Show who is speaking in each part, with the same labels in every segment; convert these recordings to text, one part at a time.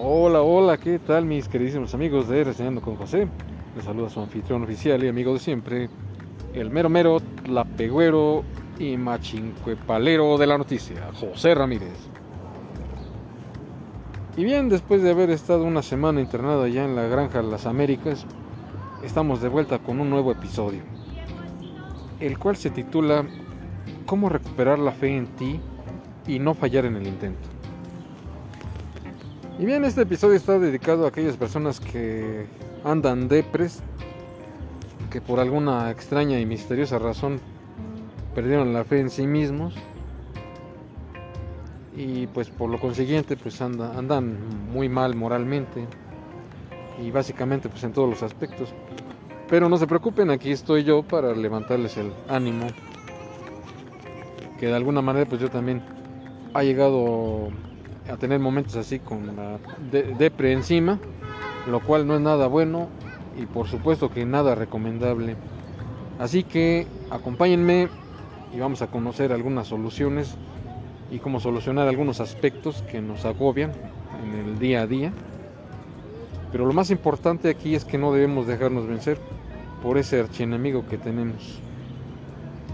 Speaker 1: Hola, hola, ¿qué tal mis queridísimos amigos de Reseñando con José? Les saluda su anfitrión oficial y amigo de siempre, el mero mero, lapegüero y machincuepalero de la noticia, José Ramírez. Y bien, después de haber estado una semana internado allá en la granja Las Américas, estamos de vuelta con un nuevo episodio, el cual se titula ¿Cómo recuperar la fe en ti y no fallar en el intento? Y bien, este episodio está dedicado a aquellas personas que andan depres, que por alguna extraña y misteriosa razón perdieron la fe en sí mismos y pues por lo consiguiente pues andan muy mal moralmente y básicamente pues en todos los aspectos. Pero no se preocupen, aquí estoy yo para levantarles el ánimo, que de alguna manera pues yo también ha llegado a tener momentos así con la depre encima, lo cual no es nada bueno y por supuesto que nada recomendable. Así que acompáñenme y vamos a conocer algunas soluciones y cómo solucionar algunos aspectos que nos agobian en el día a día. Pero lo más importante aquí es que no debemos dejarnos vencer por ese archienemigo que tenemos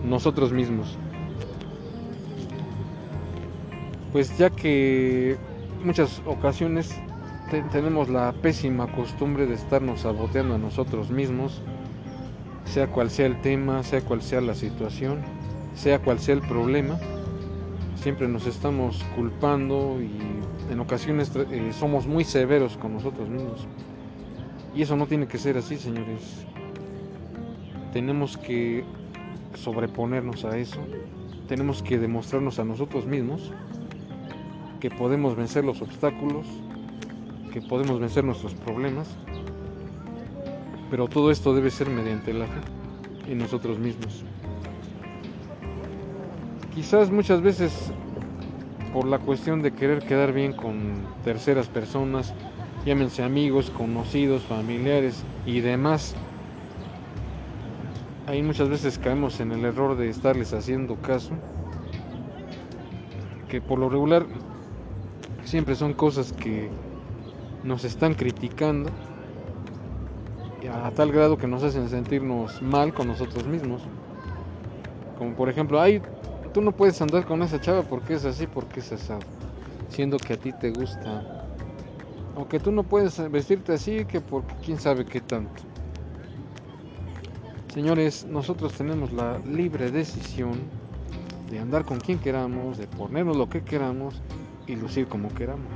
Speaker 1: nosotros mismos pues ya que muchas ocasiones tenemos la pésima costumbre de estarnos saboteando a nosotros mismos, sea cual sea el tema, sea cual sea la situación, sea cual sea el problema, siempre nos estamos culpando y en ocasiones eh, somos muy severos con nosotros mismos. Y eso no tiene que ser así, señores. Tenemos que sobreponernos a eso. Tenemos que demostrarnos a nosotros mismos que podemos vencer los obstáculos, que podemos vencer nuestros problemas, pero todo esto debe ser mediante la fe en nosotros mismos. Quizás muchas veces por la cuestión de querer quedar bien con terceras personas, llámense amigos, conocidos, familiares y demás, ahí muchas veces caemos en el error de estarles haciendo caso, que por lo regular siempre son cosas que nos están criticando a tal grado que nos hacen sentirnos mal con nosotros mismos. Como por ejemplo, ay, tú no puedes andar con esa chava porque es así, porque es asado. Siendo que a ti te gusta. O que tú no puedes vestirte así, que porque quién sabe qué tanto. Señores, nosotros tenemos la libre decisión de andar con quien queramos, de ponernos lo que queramos y lucir como queramos.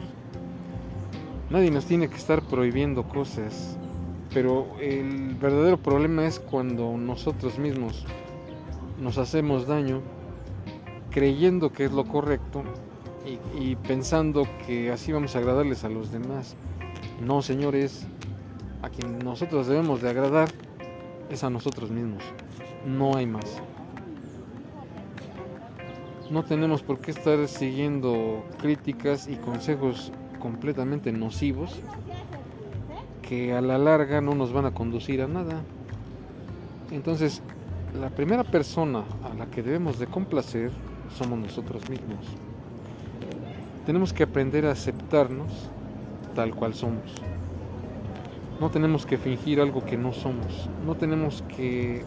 Speaker 1: Nadie nos tiene que estar prohibiendo cosas, pero el verdadero problema es cuando nosotros mismos nos hacemos daño creyendo que es lo correcto y, pensando que así vamos a agradarles a los demás. No, señores, a quien nosotros debemos de agradar es a nosotros mismos. No hay más. No tenemos por qué estar siguiendo críticas y consejos completamente nocivos que a la larga no nos van a conducir a nada. Entonces, la primera persona a la que debemos de complacer somos nosotros mismos. Tenemos que aprender a aceptarnos tal cual somos. No tenemos que fingir algo que no somos. No tenemos que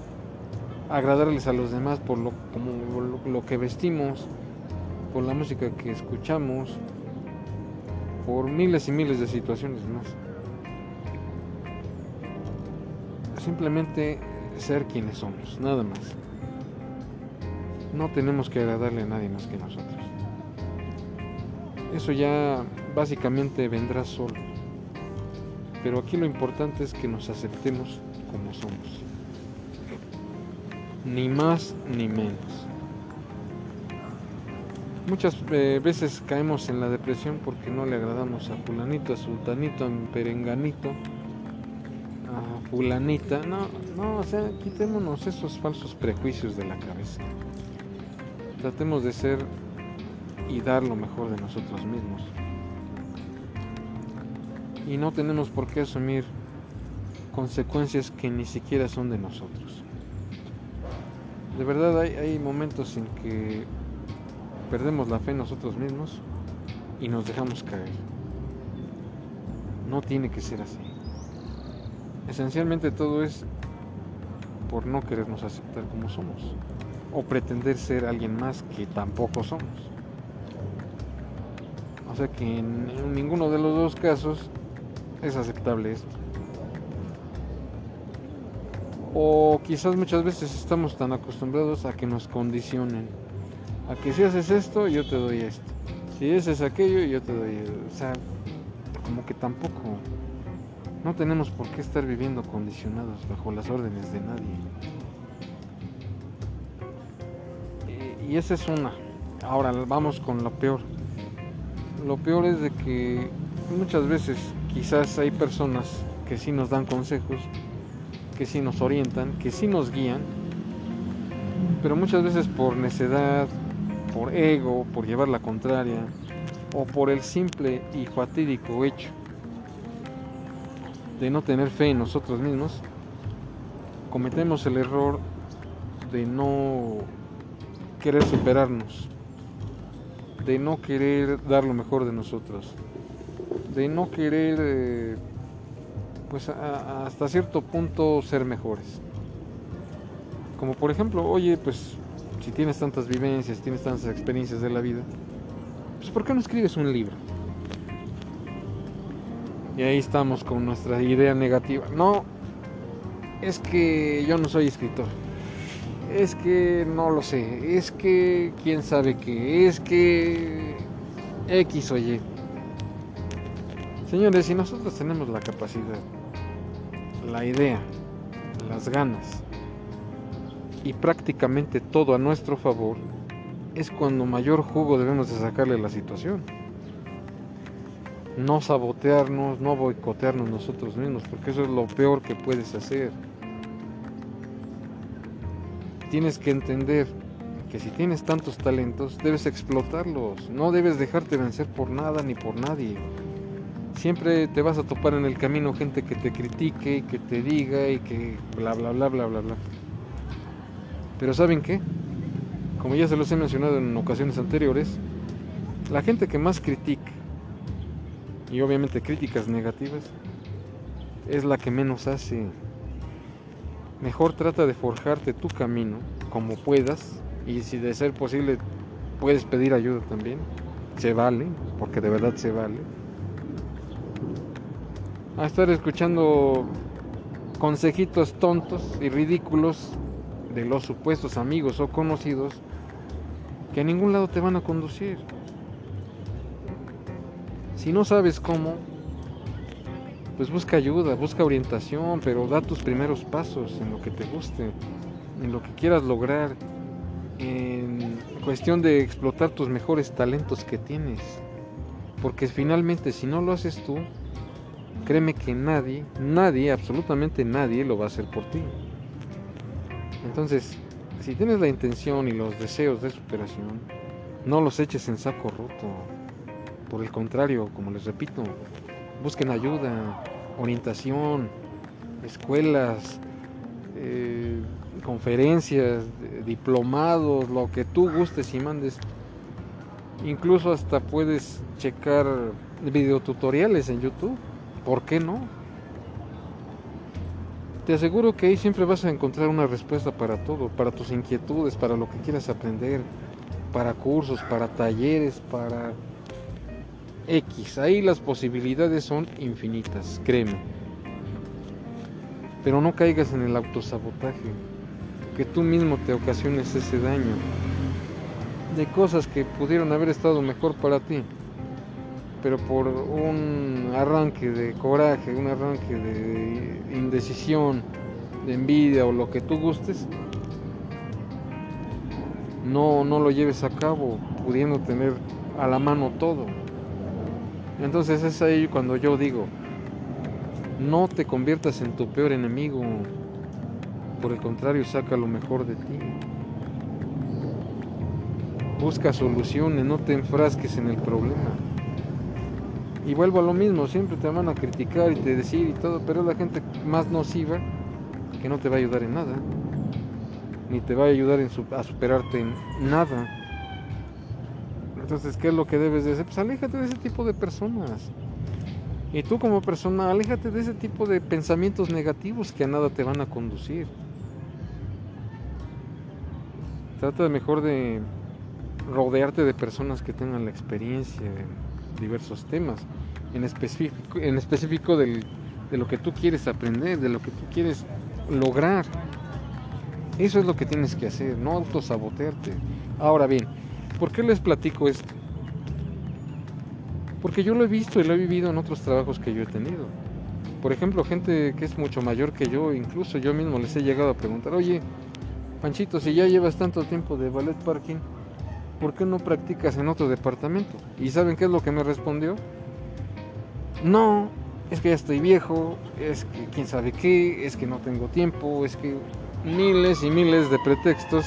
Speaker 1: agradarles a los demás por lo, como lo, que vestimos, por la música que escuchamos, por miles y miles de situaciones más. Simplemente ser quienes somos, nada más. No tenemos que agradarle a nadie más que nosotros. Eso ya básicamente vendrá solo. Pero aquí lo importante es que nos aceptemos como somos ni más ni menos. Muchas eh, veces caemos en la depresión porque no le agradamos a fulanito, a sultanito, a perenganito, a fulanita. No, no, o sea, quitémonos esos falsos prejuicios de la cabeza. Tratemos de ser y dar lo mejor de nosotros mismos. Y no tenemos por qué asumir consecuencias que ni siquiera son de nosotros. De verdad hay, momentos en que perdemos la fe en nosotros mismos y nos dejamos caer. No tiene que ser así. Esencialmente todo es por no querernos aceptar como somos o pretender ser alguien más que tampoco somos. O sea que en, ninguno de los dos casos es aceptable esto. O quizás muchas veces estamos tan acostumbrados a que nos condicionen. A que si haces esto, yo te doy esto. Si haces aquello, yo te doy... O sea, como que tampoco... No tenemos por qué estar viviendo condicionados bajo las órdenes de nadie. Y esa es una. Ahora vamos con lo peor. Lo peor es de que muchas veces quizás hay personas que sí nos dan consejos, que sí nos orientan, que sí nos guían, pero muchas veces por necedad, por ego, por llevar la contraria, o por el simple y fatídico hecho de no tener fe en nosotros mismos, cometemos el error de no querer superarnos, de no querer dar lo mejor de nosotros, de no querer, eh, pues hasta cierto punto ser mejores. Como por ejemplo, oye, pues si tienes tantas vivencias, tienes tantas experiencias de la vida, pues ¿por qué no escribes un libro? Y ahí estamos con nuestra idea negativa. No, es que yo no soy escritor es que no lo sé, es que quién sabe qué, es que X o Y. Señores, si nosotros tenemos la capacidad, la idea, las ganas y prácticamente todo a nuestro favor, es cuando mayor jugo debemos de sacarle a la situación. No sabotearnos, no boicotearnos nosotros mismos, porque eso es lo peor que puedes hacer tienes que entender que si tienes tantos talentos, debes explotarlos. No debes dejarte vencer por nada ni por nadie. Siempre te vas a topar en el camino gente que te critique y que te diga y que bla bla bla bla bla bla. Pero ¿saben qué? Como ya se los he mencionado en ocasiones anteriores, la gente que más critica, y obviamente críticas negativas, es la que menos hace. Mejor trata de forjarte tu camino como puedas y si de ser posible puedes pedir ayuda también. Se vale, porque de verdad se vale. A estar escuchando consejitos tontos y ridículos de los supuestos amigos o conocidos que a ningún lado te van a conducir. Si no sabes cómo, pues busca ayuda, busca orientación, pero da tus primeros pasos en lo que te guste, en lo que quieras lograr, en cuestión de explotar tus mejores talentos que tienes. Porque finalmente si no lo haces tú, créeme que nadie, nadie, absolutamente nadie lo va a hacer por ti. Entonces, si tienes la intención y los deseos de superación, no los eches en saco roto. Por el contrario, como les repito, busquen ayuda, orientación, escuelas, eh, conferencias, diplomados, lo que tú gustes y mandes. Incluso hasta puedes checar videotutoriales en YouTube. ¿Por qué no? Te aseguro que ahí siempre vas a encontrar una respuesta para todo, para tus inquietudes, para lo que quieras aprender, para cursos, para talleres, para X. Ahí las posibilidades son infinitas, créeme. Pero no caigas en el autosabotaje, que tú mismo te ocasiones ese daño de cosas que pudieron haber estado mejor para ti, pero por un arranque de coraje, un arranque de indecisión, de envidia o lo que tú gustes, no, no lo lleves a cabo pudiendo tener a la mano todo. Entonces es ahí cuando yo digo, no te conviertas en tu peor enemigo, por el contrario, saca lo mejor de ti. Busca soluciones, no te enfrasques en el problema. Y vuelvo a lo mismo, siempre te van a criticar y te decir y todo, pero es la gente más nociva que no te va a ayudar en nada, ni te va a ayudar a superarte en nada. Entonces, ¿qué es lo que debes de hacer? Pues aléjate de ese tipo de personas. Y tú como persona, aléjate de ese tipo de pensamientos negativos que a nada te van a conducir. Trata mejor de rodearte de personas que tengan la experiencia en diversos temas, en específico, en específico de lo que tú quieres aprender, de lo que tú quieres lograr. Eso es lo que tienes que hacer, no autosabotearte. Ahora bien, ¿por qué les platico esto? Porque yo lo he visto y lo he vivido en otros trabajos que yo he tenido. Por ejemplo, gente que es mucho mayor que yo, incluso yo mismo les he llegado a preguntar, oye, Panchito, si ya llevas tanto tiempo de ballet parking, ¿por qué no practicas en otro departamento? ¿Y saben qué es lo que me respondió? No, es que ya estoy viejo, es que quién sabe qué, es que no tengo tiempo, es que miles y miles de pretextos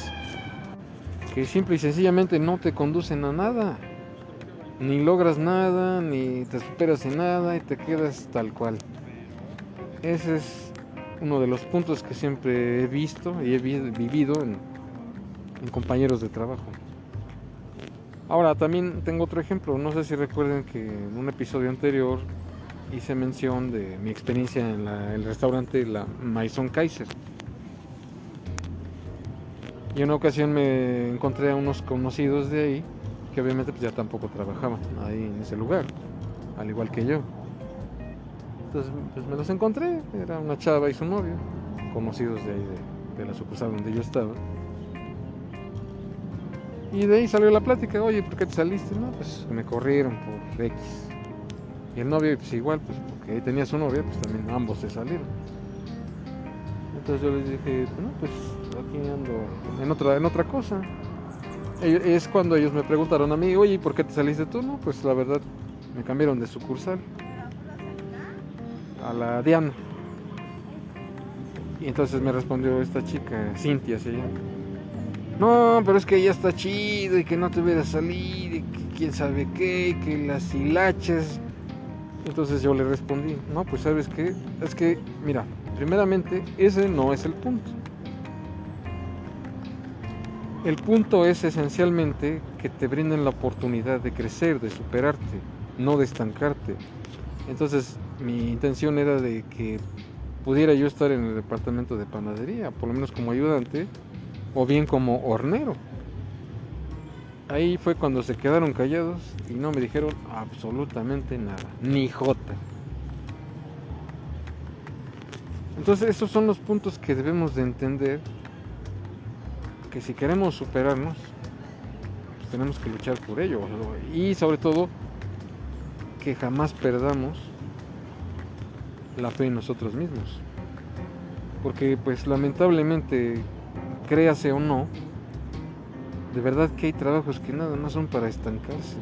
Speaker 1: que simple y sencillamente no te conducen a nada. Ni logras nada, ni te superas en nada y te quedas tal cual. Ese es uno de los puntos que siempre he visto y he vivido en, compañeros de trabajo. Ahora también tengo otro ejemplo, no sé si recuerden que en un episodio anterior hice mención de mi experiencia en el restaurante La Maison Kaiser. Y en una ocasión me encontré a unos conocidos de ahí que obviamente pues ya tampoco trabajaban ahí en ese lugar, al igual que yo. Entonces pues me los encontré, era una chava y su novio, conocidos de ahí de, la sucursal donde yo estaba. Y de ahí salió la plática, oye, ¿por qué te saliste? No, pues me corrieron por X. Y el novio, pues igual, pues porque ahí tenía su novia, pues también ambos se salieron. Entonces yo les dije, no, pues aquí ando en otra, en otra cosa. Es cuando ellos me preguntaron a mí, oye, ¿por qué te saliste tú? No, pues la verdad me cambiaron de sucursal a la Diana. Y entonces me respondió esta chica, Cintia se llama. No, pero es que ya está chido y que no te hubiera salido y que quién sabe qué, y que las hilaches. Entonces yo le respondí, no, pues sabes qué, es que, mira, primeramente ese no es el punto. El punto es esencialmente que te brinden la oportunidad de crecer, de superarte, no de estancarte. Entonces, mi intención era de que pudiera yo estar en el departamento de panadería, por lo menos como ayudante o bien como hornero. Ahí fue cuando se quedaron callados y no me dijeron absolutamente nada, ni jota. Entonces esos son los puntos que debemos de entender que si queremos superarnos, pues tenemos que luchar por ello. Y sobre todo, que jamás perdamos la fe en nosotros mismos. Porque pues lamentablemente, créase o no, de verdad que hay trabajos que nada más son para estancarse.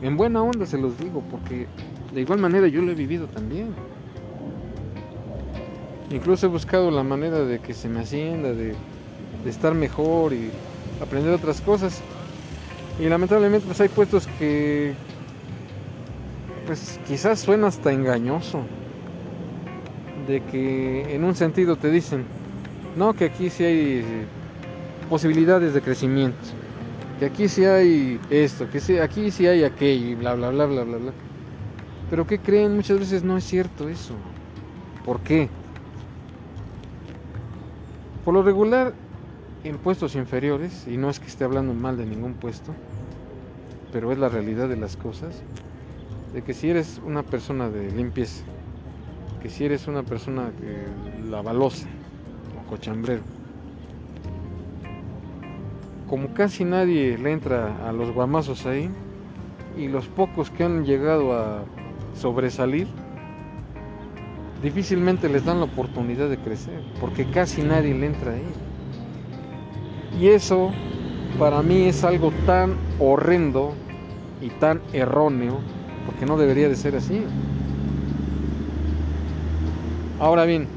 Speaker 1: En buena onda se los digo, porque de igual manera yo lo he vivido también. Incluso he buscado la manera de que se me ascienda, de de estar mejor y aprender otras cosas. Y lamentablemente pues hay puestos que pues quizás suena hasta engañoso. De que en un sentido te dicen, no, que aquí sí hay posibilidades de crecimiento. Que aquí sí hay esto, que aquí sí hay aquello y bla, bla, bla, bla, bla, bla. Pero ¿qué creen? Muchas veces no es cierto eso. ¿Por qué? Por lo regular, en puestos inferiores, y no es que esté hablando mal de ningún puesto, pero es la realidad de las cosas, de que si eres una persona de limpieza, que si eres una persona que lavalosa o cochambrero, como casi nadie le entra a los guamazos ahí, y los pocos que han llegado a sobresalir, difícilmente les dan la oportunidad de crecer, porque casi nadie le entra ahí. Y eso para mí es algo tan horrendo y tan erróneo, porque no debería de ser así. Ahora bien,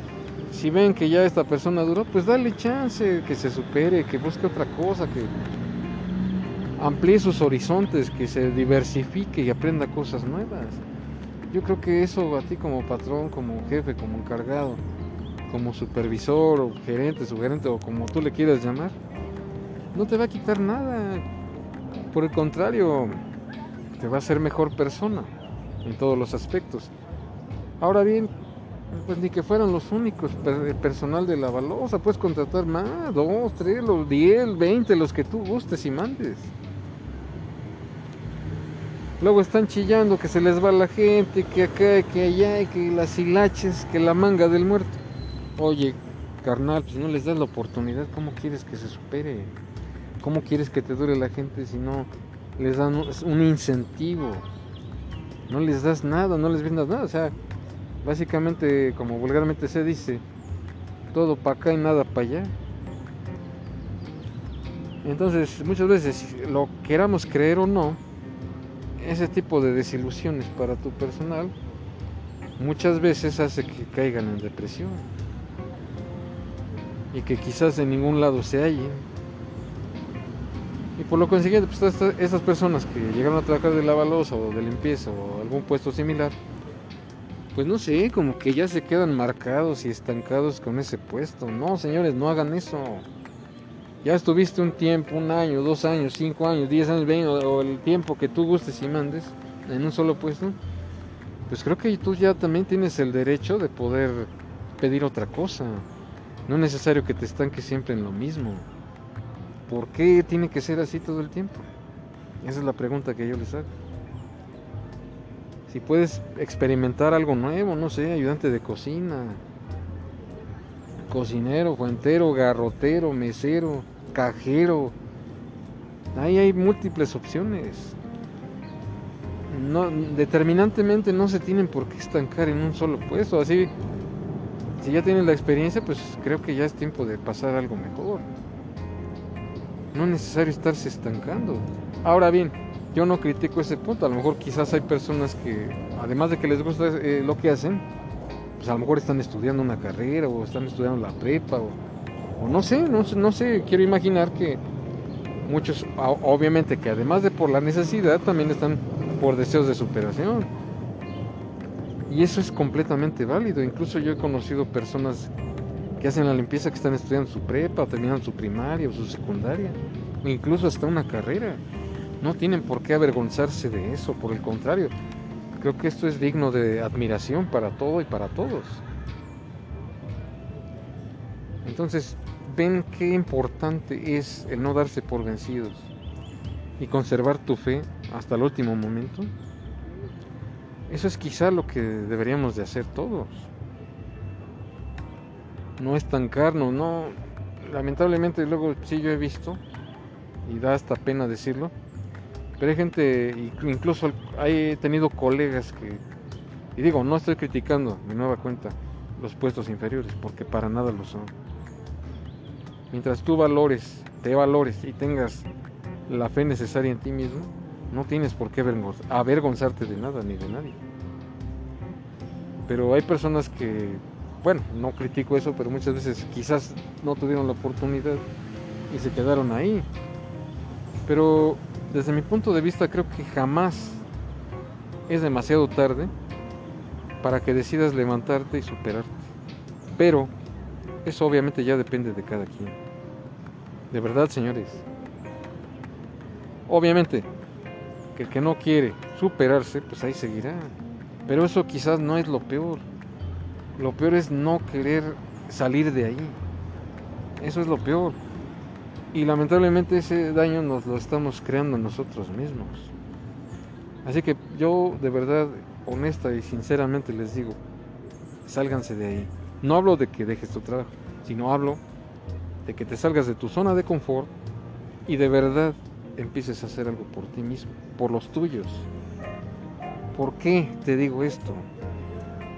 Speaker 1: si ven que ya esta persona duró, pues dale chance, que se supere, que busque otra cosa, que amplíe sus horizontes, que se diversifique y aprenda cosas nuevas. Yo creo que eso a ti como patrón, como jefe, como encargado, como supervisor o gerente, sugerente o como tú le quieras llamar, no te va a quitar nada. Por el contrario, te va a hacer mejor persona en todos los aspectos. Ahora bien, pues ni que fueran los únicos, el personal de la balosa, puedes contratar más, dos, tres, los diez, veinte, los que tú gustes y mandes. Luego están chillando que se les va la gente, que acá, que allá, que las hilaches, que la manga del muerto. Oye, carnal, pues no les das la oportunidad, ¿cómo quieres que se supere? ¿Cómo quieres que te dure la gente si no les dan un incentivo? No les das nada, no les brindas nada. O sea, básicamente, como vulgarmente se dice, todo para acá y nada para allá. Entonces, muchas veces, lo queramos creer o no, ese tipo de desilusiones para tu personal muchas veces hace que caigan en depresión y que quizás en ningún lado se hallen. Y por lo consiguiente, pues estas, personas que llegaron a trabajar de lavalosa o de limpieza o algún puesto similar, pues no sé, como que ya se quedan marcados y estancados con ese puesto. No, señores, no hagan eso ya estuviste un tiempo, un año, dos años, cinco años, diez años, veinte, o el tiempo que tú gustes y mandes en un solo puesto, pues creo que tú ya también tienes el derecho de poder pedir otra cosa. No es necesario que te estanques siempre en lo mismo. ¿Por qué tiene que ser así todo el tiempo? Esa es la pregunta que yo les hago. Si puedes experimentar algo nuevo, no sé, ayudante de cocina, cocinero, fuentero, garrotero, mesero, cajero. Ahí hay múltiples opciones. No, determinantemente no se tienen por qué estancar en un solo puesto. Así, si ya tienen la experiencia, pues creo que ya es tiempo de pasar algo mejor. No es necesario estarse estancando. Ahora bien, yo no critico ese punto. A lo mejor quizás hay personas que, además de que les gusta eh, lo que hacen, pues a lo mejor están estudiando una carrera o están estudiando la prepa o no sé, no, sé, quiero imaginar que muchos, obviamente que además de por la necesidad, también están por deseos de superación. Y eso es completamente válido. Incluso yo he conocido personas que hacen la limpieza que están estudiando su prepa, o terminan su primaria o su secundaria, incluso hasta una carrera. No tienen por qué avergonzarse de eso, por el contrario. Creo que esto es digno de admiración para todo y para todos. Entonces, ven qué importante es el no darse por vencidos y conservar tu fe hasta el último momento. Eso es quizá lo que deberíamos de hacer todos. No estancarnos, no. Lamentablemente luego sí yo he visto, y da hasta pena decirlo, pero hay gente, incluso he tenido colegas que, y digo, no estoy criticando mi nueva cuenta los puestos inferiores, porque para nada lo son Mientras tú valores, te valores y tengas la fe necesaria en ti mismo, no tienes por qué avergonzarte de nada ni de nadie. Pero hay personas que, bueno, no critico eso, pero muchas veces quizás no tuvieron la oportunidad y se quedaron ahí. Pero desde mi punto de vista creo que jamás es demasiado tarde para que decidas levantarte y superarte. Pero eso obviamente ya depende de cada quien. De verdad, señores. Obviamente, que el que no quiere superarse, pues ahí seguirá. Pero eso quizás no es lo peor. Lo peor es no querer salir de ahí. Eso es lo peor. Y lamentablemente ese daño nos lo estamos creando nosotros mismos. Así que yo de verdad, honesta y sinceramente les digo, sálganse de ahí. No hablo de que dejes tu trabajo, sino hablo de que te salgas de tu zona de confort y de verdad empieces a hacer algo por ti mismo, por los tuyos. ¿Por qué te digo esto?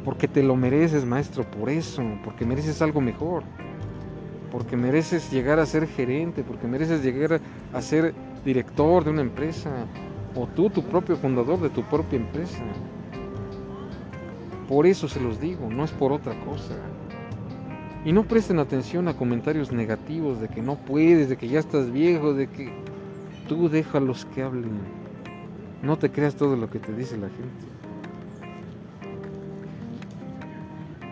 Speaker 1: Porque te lo mereces, maestro, por eso, porque mereces algo mejor, porque mereces llegar a ser gerente, porque mereces llegar a ser director de una empresa, o tú, tu propio fundador de tu propia empresa. Por eso se los digo, no es por otra cosa. Y no presten atención a comentarios negativos de que no puedes, de que ya estás viejo, de que tú déjalos que hablen. No te creas todo lo que te dice la gente.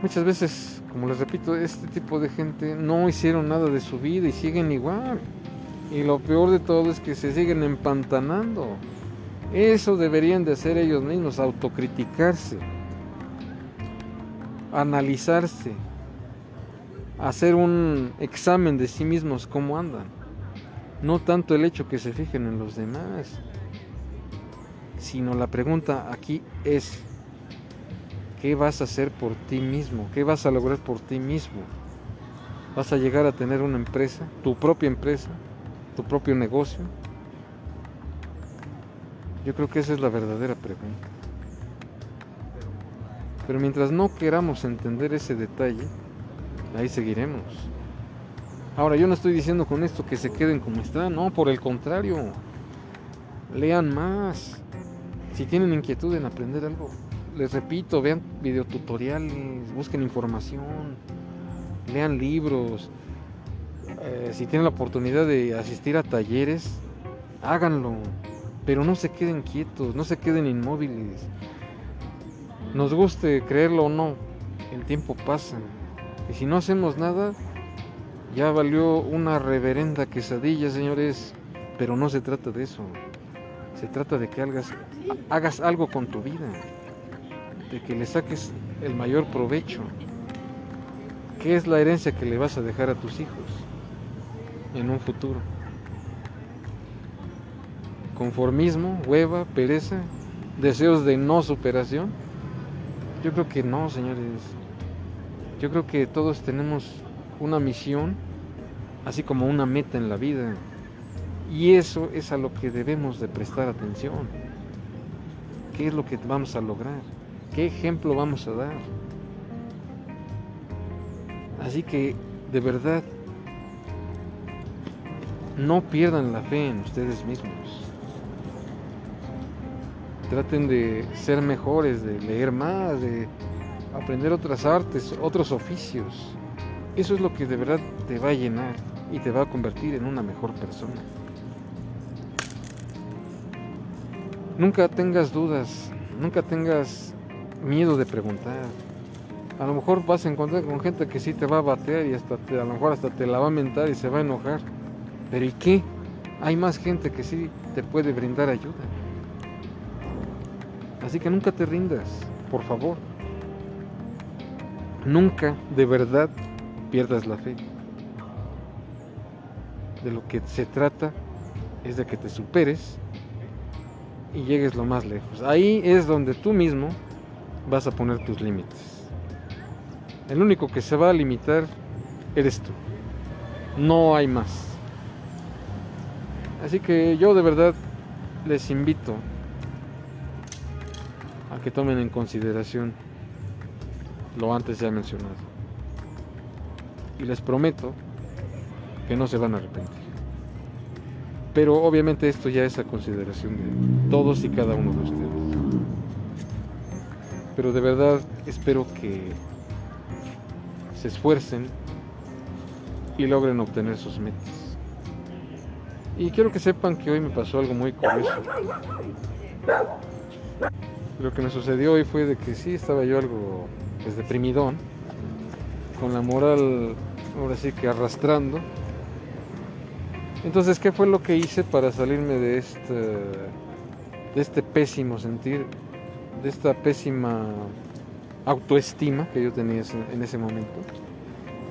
Speaker 1: Muchas veces, como les repito, este tipo de gente no hicieron nada de su vida y siguen igual. Y lo peor de todo es que se siguen empantanando. Eso deberían de hacer ellos mismos, autocriticarse analizarse, hacer un examen de sí mismos, cómo andan. No tanto el hecho que se fijen en los demás, sino la pregunta aquí es, ¿qué vas a hacer por ti mismo? ¿Qué vas a lograr por ti mismo? ¿Vas a llegar a tener una empresa, tu propia empresa, tu propio negocio? Yo creo que esa es la verdadera pregunta. Pero mientras no queramos entender ese detalle, ahí seguiremos. Ahora, yo no estoy diciendo con esto que se queden como están, no, por el contrario. Lean más. Si tienen inquietud en aprender algo, les repito, vean videotutoriales, busquen información, lean libros. Eh, si tienen la oportunidad de asistir a talleres, háganlo. Pero no se queden quietos, no se queden inmóviles. Nos guste creerlo o no, el tiempo pasa. Y si no hacemos nada, ya valió una reverenda quesadilla, señores. Pero no se trata de eso. Se trata de que hagas, hagas algo con tu vida. De que le saques el mayor provecho. ¿Qué es la herencia que le vas a dejar a tus hijos en un futuro? Conformismo, hueva, pereza, deseos de no superación. Yo creo que no, señores. Yo creo que todos tenemos una misión, así como una meta en la vida. Y eso es a lo que debemos de prestar atención. ¿Qué es lo que vamos a lograr? ¿Qué ejemplo vamos a dar? Así que, de verdad, no pierdan la fe en ustedes mismos. Traten de ser mejores, de leer más, de aprender otras artes, otros oficios. Eso es lo que de verdad te va a llenar y te va a convertir en una mejor persona. Nunca tengas dudas, nunca tengas miedo de preguntar. A lo mejor vas a encontrar con gente que sí te va a batear y hasta a lo mejor hasta te la va a mentar y se va a enojar. Pero ¿y qué? Hay más gente que sí te puede brindar ayuda. Así que nunca te rindas, por favor. Nunca de verdad pierdas la fe. De lo que se trata es de que te superes y llegues lo más lejos. Ahí es donde tú mismo vas a poner tus límites. El único que se va a limitar eres tú. No hay más. Así que yo de verdad les invito que tomen en consideración lo antes ya mencionado. Y les prometo que no se van a arrepentir. Pero obviamente esto ya es a consideración de todos y cada uno de ustedes. Pero de verdad espero que se esfuercen y logren obtener sus metas. Y quiero que sepan que hoy me pasó algo muy curioso. Lo que me sucedió hoy fue de que sí estaba yo algo pues, deprimidón, con la moral ahora sí que arrastrando. Entonces, ¿qué fue lo que hice para salirme de este, de este pésimo sentir, de esta pésima autoestima que yo tenía en ese momento?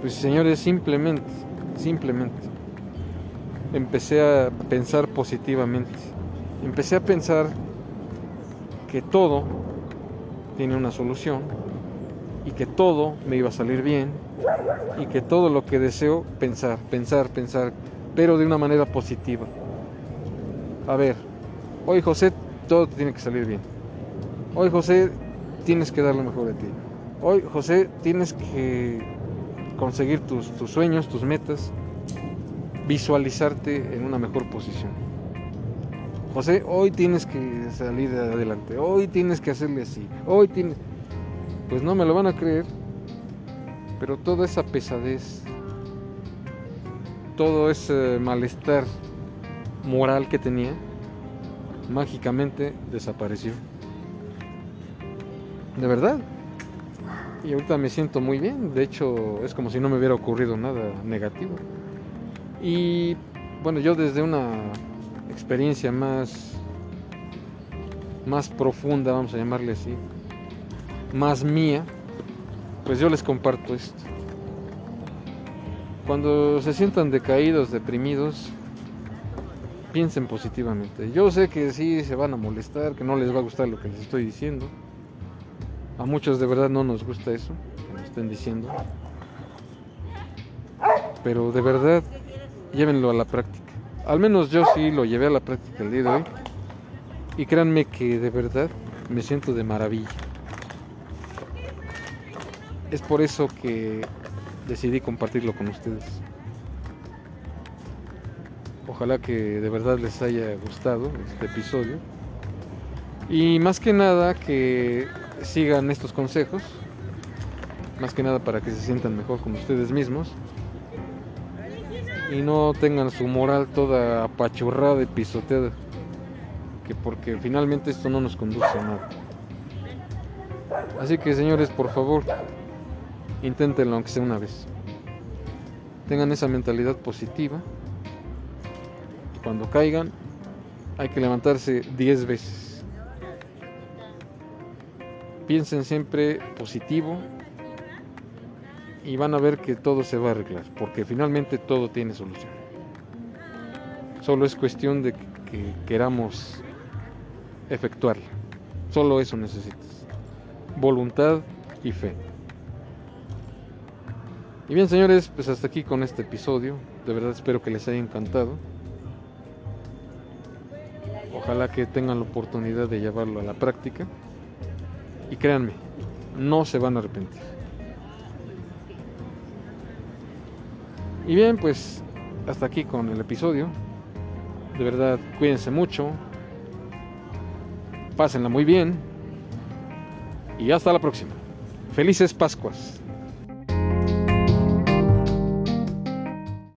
Speaker 1: Pues señores, simplemente, simplemente empecé a pensar positivamente. Empecé a pensar que todo tiene una solución y que todo me iba a salir bien y que todo lo que deseo pensar, pensar, pensar, pero de una manera positiva. A ver, hoy José, todo tiene que salir bien. Hoy José, tienes que dar lo mejor de ti. Hoy José, tienes que conseguir tus, sueños, tus metas, visualizarte en una mejor posición. José, hoy tienes que salir adelante, hoy tienes que hacerle así, hoy tienes... Pues no me lo van a creer, pero toda esa pesadez, todo ese malestar moral que tenía, mágicamente desapareció. De verdad. Y ahorita me siento muy bien. De hecho, es como si no me hubiera ocurrido nada negativo. Y bueno, yo desde una experiencia más, más profunda, vamos a llamarle así, más mía, pues yo les comparto esto. Cuando se sientan decaídos, deprimidos, piensen positivamente. Yo sé que sí se van a molestar, que no les va a gustar lo que les estoy diciendo. A muchos de verdad no nos gusta eso, que nos estén diciendo. Pero de verdad, llévenlo a la práctica. Al menos yo sí lo llevé a la práctica el día de hoy. Y créanme que de verdad me siento de maravilla. Es por eso que decidí compartirlo con ustedes. Ojalá que de verdad les haya gustado este episodio. Y más que nada que sigan estos consejos. Más que nada para que se sientan mejor con ustedes mismos. Y no tengan su moral toda apachurrada y pisoteada. Que porque finalmente esto no nos conduce a nada. Así que señores, por favor, Inténtenlo aunque sea una vez. Tengan esa mentalidad positiva. Cuando caigan, hay que levantarse 10 veces. Piensen siempre positivo y van a ver que todo se va a arreglar, porque finalmente todo tiene solución. Solo es cuestión de que queramos efectuarla. Solo eso necesitas. Voluntad y fe. Y bien señores, pues hasta aquí con este episodio. De verdad espero que les haya encantado. Ojalá que tengan la oportunidad de llevarlo a la práctica. Y créanme, no se van a arrepentir. Y bien, pues hasta aquí con el episodio. De verdad, cuídense mucho. Pásenla muy bien. Y hasta la próxima. Felices Pascuas.